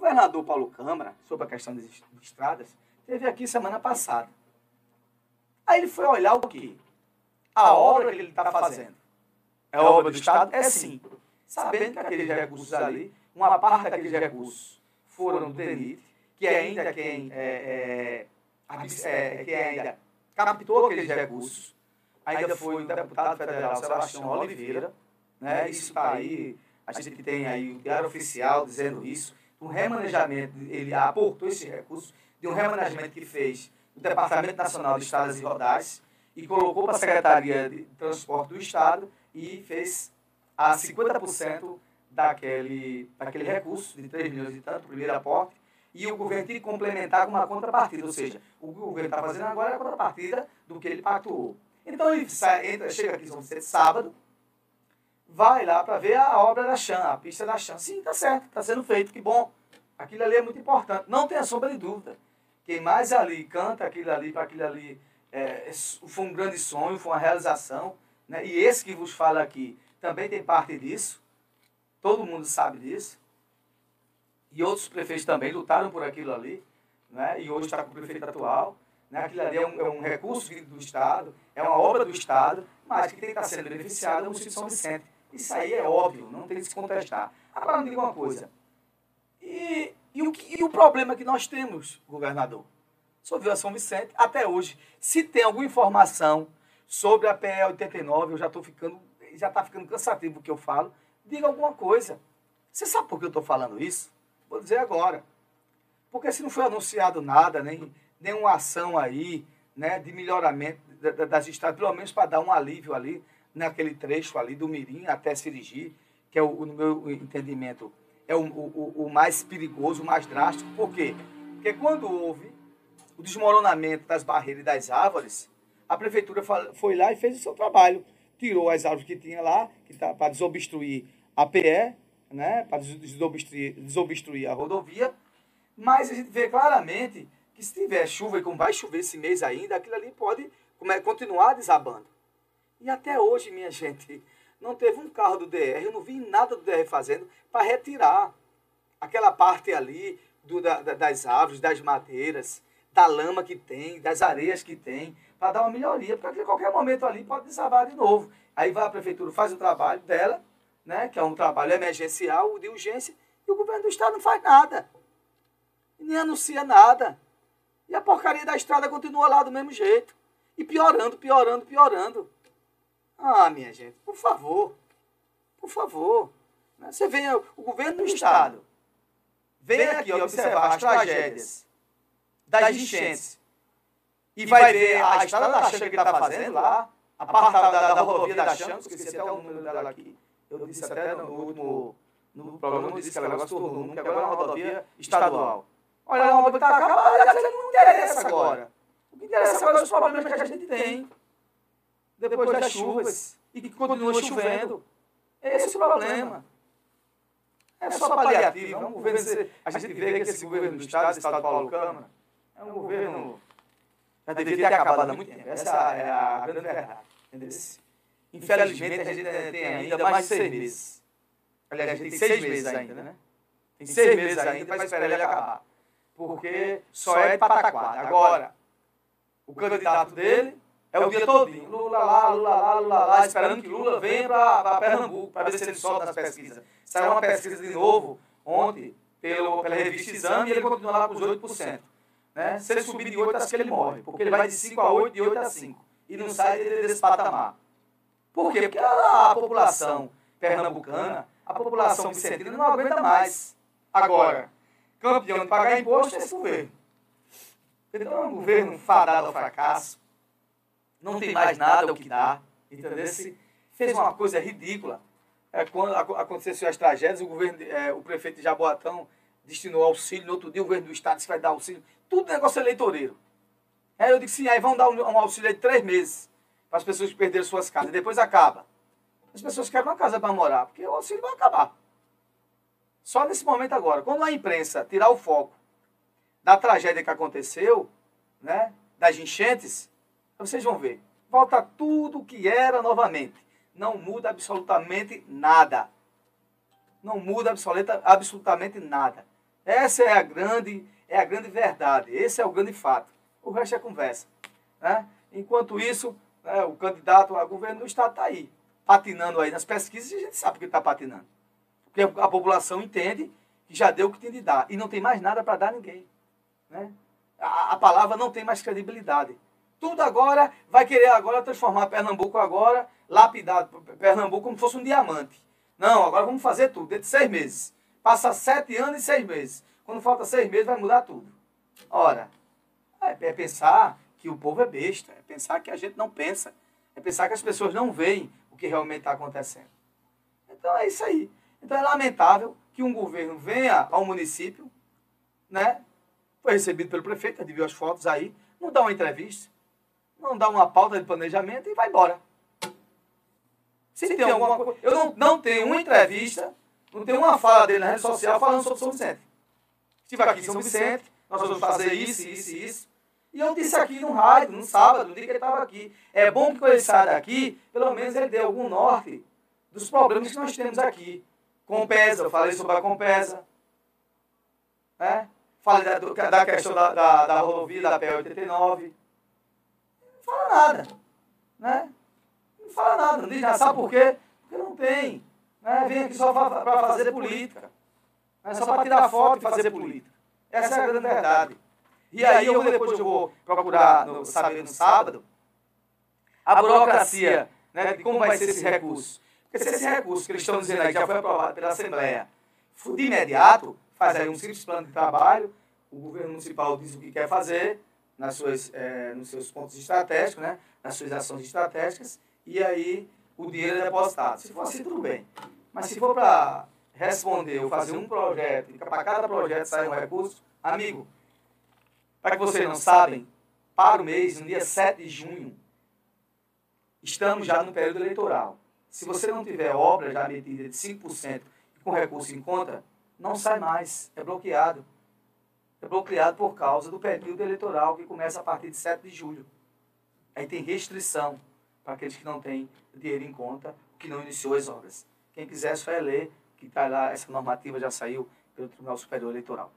governador Paulo Câmara, sobre a questão das estradas, teve aqui semana passada. Aí ele foi olhar o quê? A obra que ele está fazendo. É obra do Estado? É sim. Sabendo que aqueles recursos ali, uma parte daqueles recursos foram do DENIT, que ainda quem, é, é, é, que ainda captou aqueles recursos, ainda foi o deputado federal Sebastião Oliveira, né? Isso está aí, a gente tem aí o diário oficial dizendo isso, um remanejamento, ele aportou esse recurso, de um remanejamento que fez o Departamento Nacional de Estradas e Rodais e colocou para a Secretaria de Transporte do Estado e fez a 50% daquele, daquele recurso de 3 milhões e tanto, primeiro aporte, e o governo tem que complementar com uma contrapartida, ou seja, o que o governo está fazendo agora é a contrapartida do que ele pactuou. Então ele sai, entra, chega aqui São Vicente sábado, vai lá para ver a obra da Chan, a pista da Chan. Sim, está certo, está sendo feito, que bom. Aquilo ali é muito importante. Não tenha sombra de dúvida. Quem mais ali canta aquilo ali, para aquilo ali, é, foi um grande sonho, foi uma realização. Né? E esse que vos fala aqui também tem parte disso. Todo mundo sabe disso. E outros prefeitos também lutaram por aquilo ali. Né? E hoje está com o prefeito atual. Né? Aquilo ali é um, é um recurso do Estado, é uma obra do Estado, mas que tem que estar sendo beneficiado é o município de São Vicente. Isso aí é óbvio, não tem que se contestar. Agora, me diga uma coisa. E, e, o, e o problema que nós temos, governador? Sobre a São Vicente, até hoje, se tem alguma informação sobre a PE 89, eu já estou ficando, já está ficando cansativo o que eu falo, diga alguma coisa. Você sabe por que eu estou falando isso? Vou dizer agora. Porque se não foi anunciado nada, nem nenhuma ação aí, né, de melhoramento das estradas, pelo menos para dar um alívio ali, naquele trecho ali do Mirim até Sirigi, que é, o, no meu entendimento, é o, o, o mais perigoso, o mais drástico. Por quê? Porque quando houve o desmoronamento das barreiras e das árvores, a prefeitura foi lá e fez o seu trabalho. Tirou as árvores que tinha lá, que tá, para desobstruir a PE, né, para desobstruir, desobstruir a rodovia, mas a gente vê claramente que se tiver chuva, e como vai chover esse mês ainda, aquilo ali pode continuar desabando. E até hoje, minha gente, não teve um carro do DR, eu não vi nada do DR fazendo para retirar aquela parte ali do, da, das árvores, das madeiras, da lama que tem, das areias que tem, para dar uma melhoria, porque a qualquer momento ali pode desabar de novo. Aí vai a prefeitura, faz o trabalho dela, né, que é um trabalho emergencial, de urgência, e o governo do estado não faz nada. Nem anuncia nada. E a porcaria da estrada continua lá do mesmo jeito. E piorando, piorando, piorando. Ah, minha gente, por favor. Por favor. Né, você vem, o governo do Estado vem aqui observar as tragédias das enchentes e vai ver a estrada da Xanga que está fazendo lá, a parte da, da, da rodovia da Xanga, esqueci até o número dela aqui. Eu disse até no último no programa, eu disse que ela negócio do rumo, que agora é uma rodovia estadual. Olha, é obra que está acabada, não interessa agora. O que interessa agora são os problemas que a gente tem depois das chuvas e que continua chovendo. Esse é o problema. É só paliativo. É um governo, a gente vê que esse governo do Estado, Estado Paulo Câmara, é um governo já deveria ter acabado há muito tempo. Essa é a grande verdade. Infelizmente, a gente tem ainda mais seis meses. Aliás, a gente tem seis meses ainda, né? Tem seis meses ainda para esperar ele acabar porque só é de pataquada. Agora, o candidato dele é o dia todinho. Lula lá, Lula lá, Lula lá, esperando que Lula venha para Pernambuco, para ver se ele solta nas pesquisas. Saiu uma pesquisa de novo ontem pelo, pela revista Exame e ele continua lá com os 8%. Né? Se ele subir de 8, acho que ele morre, porque ele vai de 5 a 8, de 8 a 5. E não sai desse patamar. Por quê? Porque a, a população pernambucana, a população vicentina não aguenta mais. Agora, campeão de pagar imposto é esse governo. Então é um governo fadado ao fracasso, não tem mais nada o que dar, entendeu? Fez uma coisa ridícula. É, quando aconteceu as tragédias, o, governo, é, o prefeito de Jaboatão destinou auxílio, no outro dia o governo do estado disse que vai dar auxílio, tudo negócio eleitoreiro. Aí eu disse, sim, aí vão dar um, um auxílio de três meses para as pessoas que perderam suas casas, depois acaba. As pessoas querem uma casa para morar, porque o auxílio vai acabar. Só nesse momento agora, quando a imprensa tirar o foco da tragédia que aconteceu, né, das enchentes, vocês vão ver. Volta tudo o que era novamente. Não muda absolutamente nada. Não muda absoluta, absolutamente nada. Essa é a grande, é a grande verdade. Esse é o grande fato. O resto é conversa. Né? Enquanto isso, né, o candidato a governo do Estado está aí, patinando aí nas pesquisas, e a gente sabe que está patinando. Porque a população entende que já deu o que tem de dar. E não tem mais nada para dar a ninguém. Né? A, a, palavra não tem mais credibilidade. Tudo agora vai querer agora transformar Pernambuco agora, lapidar Pernambuco como se fosse um diamante. Não, agora vamos fazer tudo, dentro de seis meses. Passa sete anos e seis meses. Quando falta seis meses, vai mudar tudo. Ora, é, é pensar que o povo é besta, é pensar que a gente não pensa, é pensar que as pessoas não veem o que realmente está acontecendo. Então é isso aí. Então é lamentável que um governo venha ao município, né? Foi recebido pelo prefeito, viu as fotos aí, não dá uma entrevista, não dá uma pauta de planejamento e vai embora. Se, Se tem, alguma coisa. Eu não, não tenho uma entrevista, não tenho uma fala dele na rede social falando sobre São Vicente. Estive aqui em São Vicente, nós vamos fazer isso, isso e isso. E eu disse aqui no rádio, no sábado, no dia que ele estava aqui. É bom que quando ele sair daqui, pelo menos ele dê algum norte dos problemas que nós temos aqui. Compesa, eu falei sobre a Compesa. Né? Falei da, da questão da, da, da rodovia da PE89. Não fala nada. Né? Não fala nada, não diz nada. Sabe por quê? Porque não tem. Né? Vem aqui só para fazer política. Né? Só para tirar foto e fazer política. Essa é a grande verdade. E aí eu depois eu vou procurar no, saber no sábado a burocracia né, de como vai ser esse recurso. Porque se esse recurso que eles estão dizendo aí já foi aprovado pela Assembleia, de imediato, faz aí um simples plano de trabalho, o governo municipal diz o que quer fazer nas suas, é, nos seus pontos estratégicos, né, nas suas ações estratégicas, e aí o dinheiro é depositado. Se for assim, tudo bem. Mas se for para responder ou fazer um projeto, e para cada projeto sair um recurso, amigo, para que vocês não sabem, para o mês, no dia 7 de junho, estamos já no período eleitoral. Se você não tiver obra já medida de 5% e com recurso em conta, não sai mais, é bloqueado. É bloqueado por causa do período eleitoral que começa a partir de 7 de julho. Aí tem restrição para aqueles que não têm dinheiro em conta, que não iniciou as obras. Quem quiser só é ler, que está lá, essa normativa já saiu pelo Tribunal Superior Eleitoral.